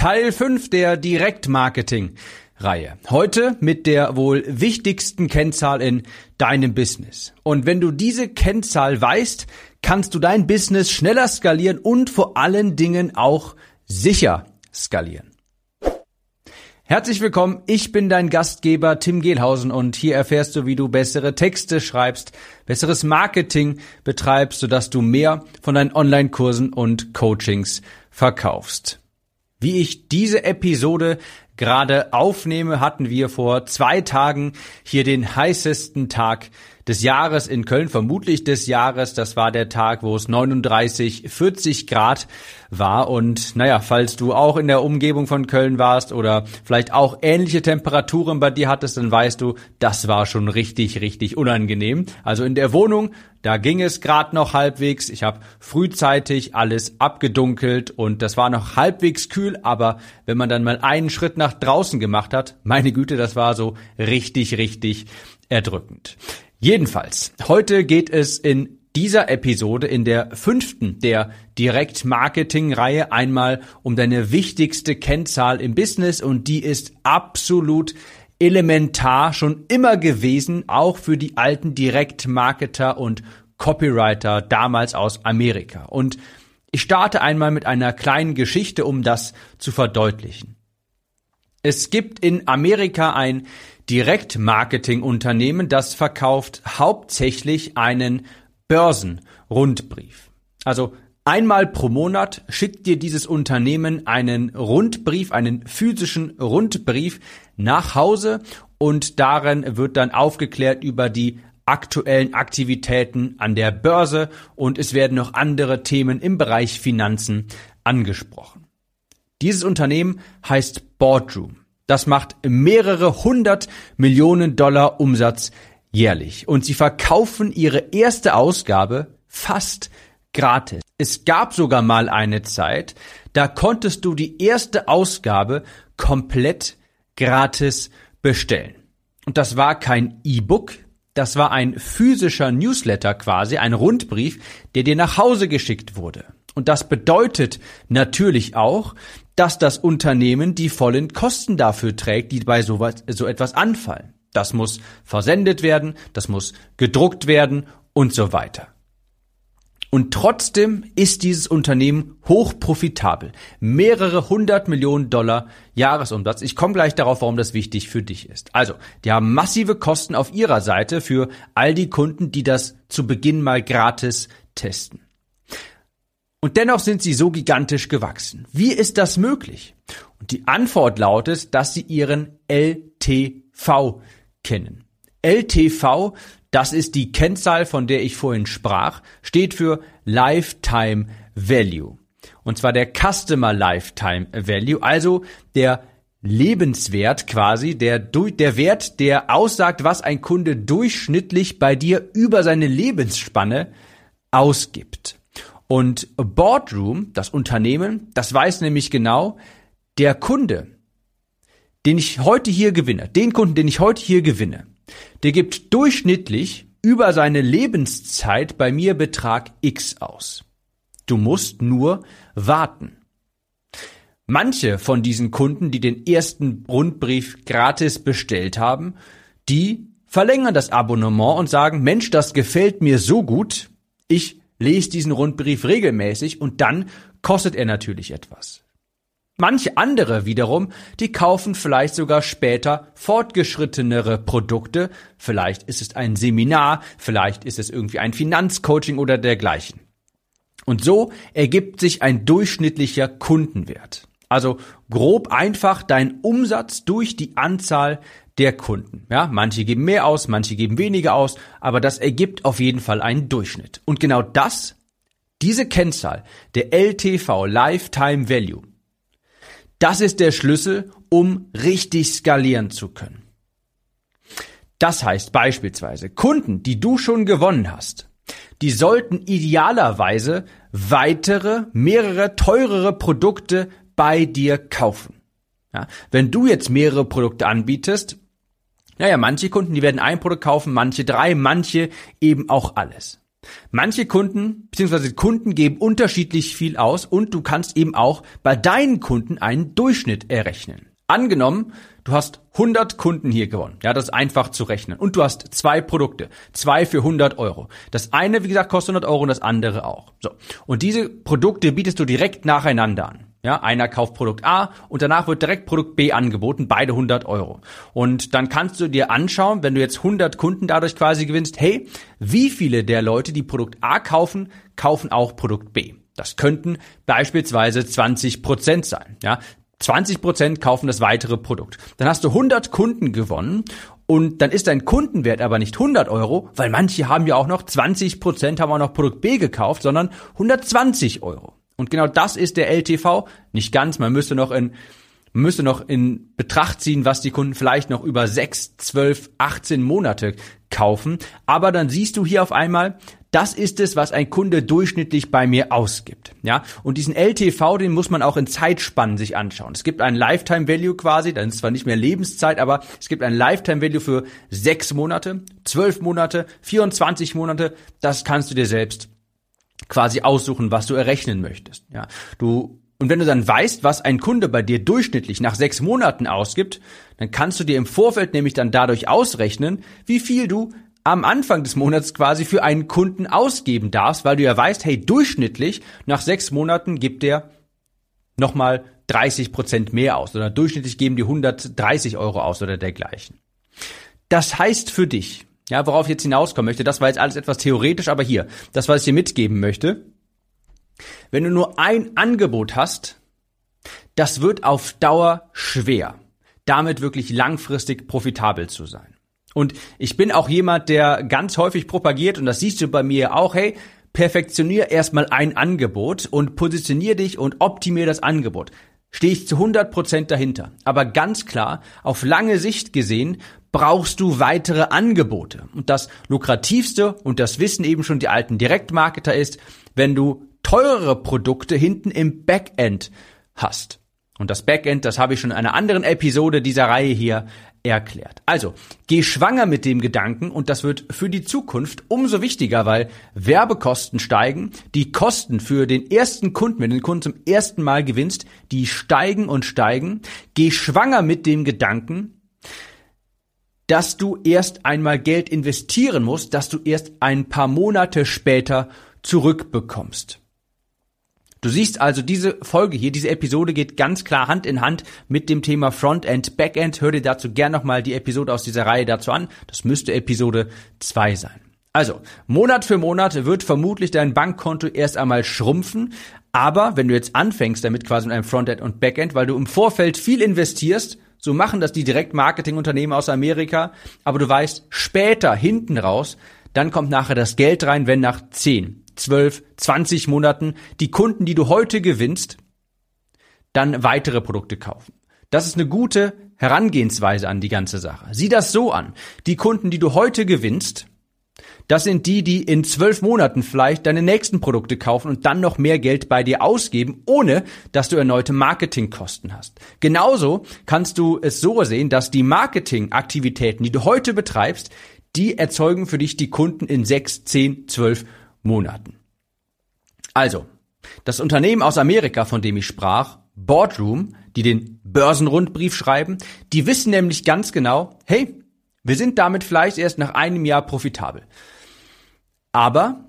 Teil 5 der Direktmarketing-Reihe. Heute mit der wohl wichtigsten Kennzahl in deinem Business. Und wenn du diese Kennzahl weißt, kannst du dein Business schneller skalieren und vor allen Dingen auch sicher skalieren. Herzlich willkommen, ich bin dein Gastgeber Tim Gehlhausen und hier erfährst du, wie du bessere Texte schreibst, besseres Marketing betreibst, sodass du mehr von deinen Online-Kursen und Coachings verkaufst. Wie ich diese Episode gerade aufnehme, hatten wir vor zwei Tagen hier den heißesten Tag des Jahres in Köln, vermutlich des Jahres. Das war der Tag, wo es 39, 40 Grad war. Und naja, falls du auch in der Umgebung von Köln warst oder vielleicht auch ähnliche Temperaturen bei dir hattest, dann weißt du, das war schon richtig, richtig unangenehm. Also in der Wohnung, da ging es gerade noch halbwegs. Ich habe frühzeitig alles abgedunkelt und das war noch halbwegs kühl, aber wenn man dann mal einen Schritt nach draußen gemacht hat, meine Güte, das war so richtig, richtig erdrückend. Jedenfalls, heute geht es in dieser Episode in der fünften der Direkt-Marketing-Reihe einmal um deine wichtigste Kennzahl im Business und die ist absolut elementar schon immer gewesen, auch für die alten Direkt-Marketer und Copywriter damals aus Amerika. Und ich starte einmal mit einer kleinen Geschichte, um das zu verdeutlichen. Es gibt in Amerika ein Direktmarketing-Unternehmen, das verkauft hauptsächlich einen Börsenrundbrief. Also einmal pro Monat schickt dir dieses Unternehmen einen Rundbrief, einen physischen Rundbrief nach Hause und darin wird dann aufgeklärt über die aktuellen Aktivitäten an der Börse und es werden noch andere Themen im Bereich Finanzen angesprochen. Dieses Unternehmen heißt Boardroom. Das macht mehrere hundert Millionen Dollar Umsatz jährlich. Und sie verkaufen ihre erste Ausgabe fast gratis. Es gab sogar mal eine Zeit, da konntest du die erste Ausgabe komplett gratis bestellen. Und das war kein E-Book, das war ein physischer Newsletter quasi, ein Rundbrief, der dir nach Hause geschickt wurde. Und das bedeutet natürlich auch, dass das Unternehmen die vollen Kosten dafür trägt, die bei sowas, so etwas anfallen. Das muss versendet werden, das muss gedruckt werden und so weiter. Und trotzdem ist dieses Unternehmen hochprofitabel. Mehrere hundert Millionen Dollar Jahresumsatz. Ich komme gleich darauf, warum das wichtig für dich ist. Also, die haben massive Kosten auf ihrer Seite für all die Kunden, die das zu Beginn mal gratis testen. Und dennoch sind sie so gigantisch gewachsen. Wie ist das möglich? Und die Antwort lautet, dass sie ihren LTV kennen. LTV, das ist die Kennzahl, von der ich vorhin sprach, steht für Lifetime Value. Und zwar der Customer Lifetime Value, also der Lebenswert quasi, der, der Wert, der aussagt, was ein Kunde durchschnittlich bei dir über seine Lebensspanne ausgibt. Und Boardroom, das Unternehmen, das weiß nämlich genau, der Kunde, den ich heute hier gewinne, den Kunden, den ich heute hier gewinne, der gibt durchschnittlich über seine Lebenszeit bei mir Betrag X aus. Du musst nur warten. Manche von diesen Kunden, die den ersten Rundbrief gratis bestellt haben, die verlängern das Abonnement und sagen, Mensch, das gefällt mir so gut, ich lest diesen Rundbrief regelmäßig und dann kostet er natürlich etwas. Manche andere wiederum, die kaufen vielleicht sogar später fortgeschrittenere Produkte. Vielleicht ist es ein Seminar, vielleicht ist es irgendwie ein Finanzcoaching oder dergleichen. Und so ergibt sich ein durchschnittlicher Kundenwert. Also grob einfach dein Umsatz durch die Anzahl der Kunden. Ja, manche geben mehr aus, manche geben weniger aus, aber das ergibt auf jeden Fall einen Durchschnitt. Und genau das, diese Kennzahl, der LTV, Lifetime Value, das ist der Schlüssel, um richtig skalieren zu können. Das heißt beispielsweise, Kunden, die du schon gewonnen hast, die sollten idealerweise weitere, mehrere teurere Produkte bei dir kaufen. Ja, wenn du jetzt mehrere Produkte anbietest, naja, manche Kunden, die werden ein Produkt kaufen, manche drei, manche eben auch alles. Manche Kunden bzw. Kunden geben unterschiedlich viel aus und du kannst eben auch bei deinen Kunden einen Durchschnitt errechnen. Angenommen, du hast 100 Kunden hier gewonnen. Ja, das ist einfach zu rechnen. Und du hast zwei Produkte. Zwei für 100 Euro. Das eine, wie gesagt, kostet 100 Euro und das andere auch. So. Und diese Produkte bietest du direkt nacheinander an. Ja, einer kauft Produkt A und danach wird direkt Produkt B angeboten, beide 100 Euro. Und dann kannst du dir anschauen, wenn du jetzt 100 Kunden dadurch quasi gewinnst, hey, wie viele der Leute, die Produkt A kaufen, kaufen auch Produkt B? Das könnten beispielsweise 20 Prozent sein. Ja, 20 Prozent kaufen das weitere Produkt. Dann hast du 100 Kunden gewonnen und dann ist dein Kundenwert aber nicht 100 Euro, weil manche haben ja auch noch 20 Prozent haben auch noch Produkt B gekauft, sondern 120 Euro. Und genau das ist der LTV. Nicht ganz, man müsste noch in müsste noch in Betracht ziehen, was die Kunden vielleicht noch über 6, 12, 18 Monate kaufen. Aber dann siehst du hier auf einmal, das ist es, was ein Kunde durchschnittlich bei mir ausgibt. Ja, und diesen LTV, den muss man auch in Zeitspannen sich anschauen. Es gibt einen Lifetime Value quasi, dann ist zwar nicht mehr Lebenszeit, aber es gibt einen Lifetime Value für sechs Monate, zwölf Monate, 24 Monate. Das kannst du dir selbst quasi aussuchen, was du errechnen möchtest. Ja, du und wenn du dann weißt, was ein Kunde bei dir durchschnittlich nach sechs Monaten ausgibt, dann kannst du dir im Vorfeld nämlich dann dadurch ausrechnen, wie viel du am Anfang des Monats quasi für einen Kunden ausgeben darfst, weil du ja weißt, hey, durchschnittlich nach sechs Monaten gibt der nochmal 30 Prozent mehr aus oder durchschnittlich geben die 130 Euro aus oder dergleichen. Das heißt für dich, ja, worauf ich jetzt hinauskommen möchte, das war jetzt alles etwas theoretisch, aber hier, das, was ich dir mitgeben möchte, wenn du nur ein Angebot hast, das wird auf Dauer schwer, damit wirklich langfristig profitabel zu sein. Und ich bin auch jemand, der ganz häufig propagiert, und das siehst du bei mir auch, hey, perfektionier erstmal ein Angebot und positionier dich und optimier das Angebot. Stehe ich zu 100 Prozent dahinter. Aber ganz klar, auf lange Sicht gesehen, brauchst du weitere Angebote. Und das lukrativste, und das wissen eben schon die alten Direktmarketer ist, wenn du teurere Produkte hinten im Backend hast. Und das Backend, das habe ich schon in einer anderen Episode dieser Reihe hier erklärt. Also, geh schwanger mit dem Gedanken und das wird für die Zukunft umso wichtiger, weil Werbekosten steigen, die Kosten für den ersten Kunden, wenn du den Kunden zum ersten Mal gewinnst, die steigen und steigen. Geh schwanger mit dem Gedanken, dass du erst einmal Geld investieren musst, dass du erst ein paar Monate später zurückbekommst. Du siehst also diese Folge hier, diese Episode geht ganz klar Hand in Hand mit dem Thema Frontend, Backend. Hör dir dazu gern nochmal die Episode aus dieser Reihe dazu an. Das müsste Episode 2 sein. Also, Monat für Monat wird vermutlich dein Bankkonto erst einmal schrumpfen. Aber wenn du jetzt anfängst damit quasi mit einem Frontend und Backend, weil du im Vorfeld viel investierst, so machen das die Direktmarketingunternehmen aus Amerika. Aber du weißt, später, hinten raus, dann kommt nachher das Geld rein, wenn nach 10, 12, 20 Monaten die Kunden, die du heute gewinnst, dann weitere Produkte kaufen. Das ist eine gute Herangehensweise an die ganze Sache. Sieh das so an. Die Kunden, die du heute gewinnst, das sind die, die in zwölf Monaten vielleicht deine nächsten Produkte kaufen und dann noch mehr Geld bei dir ausgeben, ohne dass du erneute Marketingkosten hast. Genauso kannst du es so sehen, dass die Marketingaktivitäten, die du heute betreibst, die erzeugen für dich die Kunden in sechs, zehn, zwölf Monaten. Also, das Unternehmen aus Amerika, von dem ich sprach, Boardroom, die den Börsenrundbrief schreiben, die wissen nämlich ganz genau, hey, wir sind damit vielleicht erst nach einem Jahr profitabel. Aber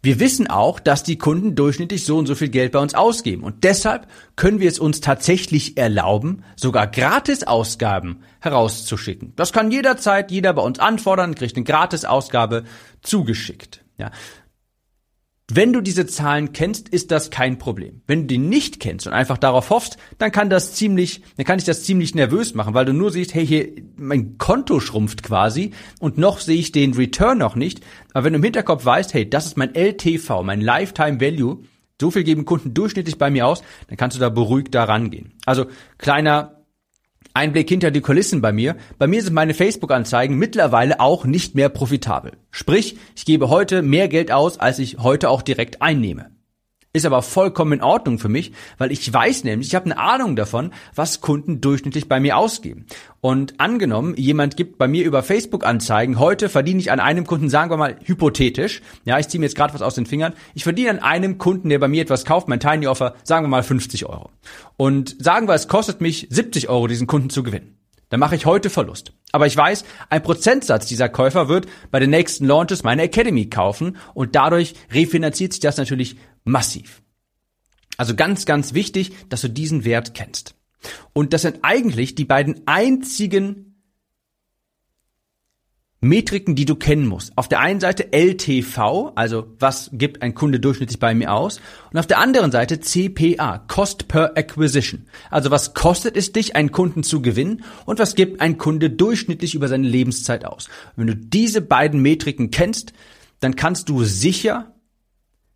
wir wissen auch, dass die Kunden durchschnittlich so und so viel Geld bei uns ausgeben. Und deshalb können wir es uns tatsächlich erlauben, sogar Gratisausgaben herauszuschicken. Das kann jederzeit jeder bei uns anfordern, kriegt eine Gratisausgabe zugeschickt. Ja. Wenn du diese Zahlen kennst, ist das kein Problem. Wenn du die nicht kennst und einfach darauf hoffst, dann kann das ziemlich, dann kann ich das ziemlich nervös machen, weil du nur siehst, hey, hier, mein Konto schrumpft quasi und noch sehe ich den Return noch nicht. Aber wenn du im Hinterkopf weißt, hey, das ist mein LTV, mein Lifetime Value, so viel geben Kunden durchschnittlich bei mir aus, dann kannst du da beruhigt da rangehen. Also kleiner Einblick hinter die Kulissen bei mir. Bei mir sind meine Facebook-Anzeigen mittlerweile auch nicht mehr profitabel. Sprich, ich gebe heute mehr Geld aus, als ich heute auch direkt einnehme. Ist aber vollkommen in Ordnung für mich, weil ich weiß nämlich, ich habe eine Ahnung davon, was Kunden durchschnittlich bei mir ausgeben. Und angenommen, jemand gibt bei mir über Facebook Anzeigen, heute verdiene ich an einem Kunden, sagen wir mal hypothetisch, ja, ich ziehe mir jetzt gerade was aus den Fingern, ich verdiene an einem Kunden, der bei mir etwas kauft, mein Tiny Offer, sagen wir mal 50 Euro. Und sagen wir, es kostet mich 70 Euro, diesen Kunden zu gewinnen. Dann mache ich heute Verlust. Aber ich weiß, ein Prozentsatz dieser Käufer wird bei den nächsten Launches meine Academy kaufen und dadurch refinanziert sich das natürlich massiv. Also ganz, ganz wichtig, dass du diesen Wert kennst. Und das sind eigentlich die beiden einzigen Metriken, die du kennen musst. Auf der einen Seite LTV, also was gibt ein Kunde durchschnittlich bei mir aus, und auf der anderen Seite CPA, Cost per Acquisition. Also was kostet es dich, einen Kunden zu gewinnen und was gibt ein Kunde durchschnittlich über seine Lebenszeit aus. Wenn du diese beiden Metriken kennst, dann kannst du sicher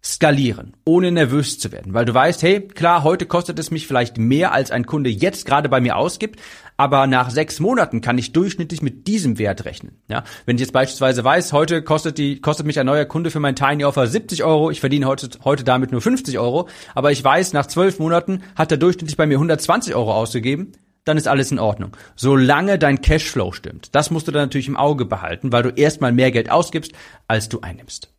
skalieren, ohne nervös zu werden, weil du weißt, hey, klar, heute kostet es mich vielleicht mehr, als ein Kunde jetzt gerade bei mir ausgibt, aber nach sechs Monaten kann ich durchschnittlich mit diesem Wert rechnen. Ja, wenn ich jetzt beispielsweise weiß, heute kostet die kostet mich ein neuer Kunde für mein Tiny Offer 70 Euro, ich verdiene heute heute damit nur 50 Euro, aber ich weiß, nach zwölf Monaten hat er durchschnittlich bei mir 120 Euro ausgegeben, dann ist alles in Ordnung. Solange dein Cashflow stimmt. Das musst du dann natürlich im Auge behalten, weil du erstmal mehr Geld ausgibst, als du einnimmst.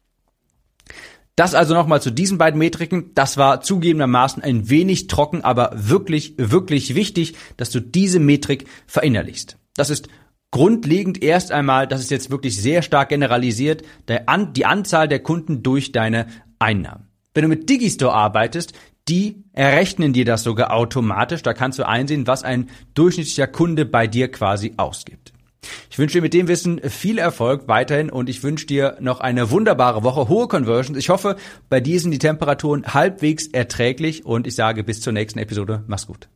Das also nochmal zu diesen beiden Metriken. Das war zugegebenermaßen ein wenig trocken, aber wirklich, wirklich wichtig, dass du diese Metrik verinnerlichst. Das ist grundlegend erst einmal, das ist jetzt wirklich sehr stark generalisiert, die Anzahl der Kunden durch deine Einnahmen. Wenn du mit Digistore arbeitest, die errechnen dir das sogar automatisch. Da kannst du einsehen, was ein durchschnittlicher Kunde bei dir quasi ausgibt. Ich wünsche dir mit dem Wissen viel Erfolg weiterhin und ich wünsche dir noch eine wunderbare Woche, hohe Conversions. Ich hoffe, bei dir sind die Temperaturen halbwegs erträglich und ich sage bis zur nächsten Episode. Mach's gut.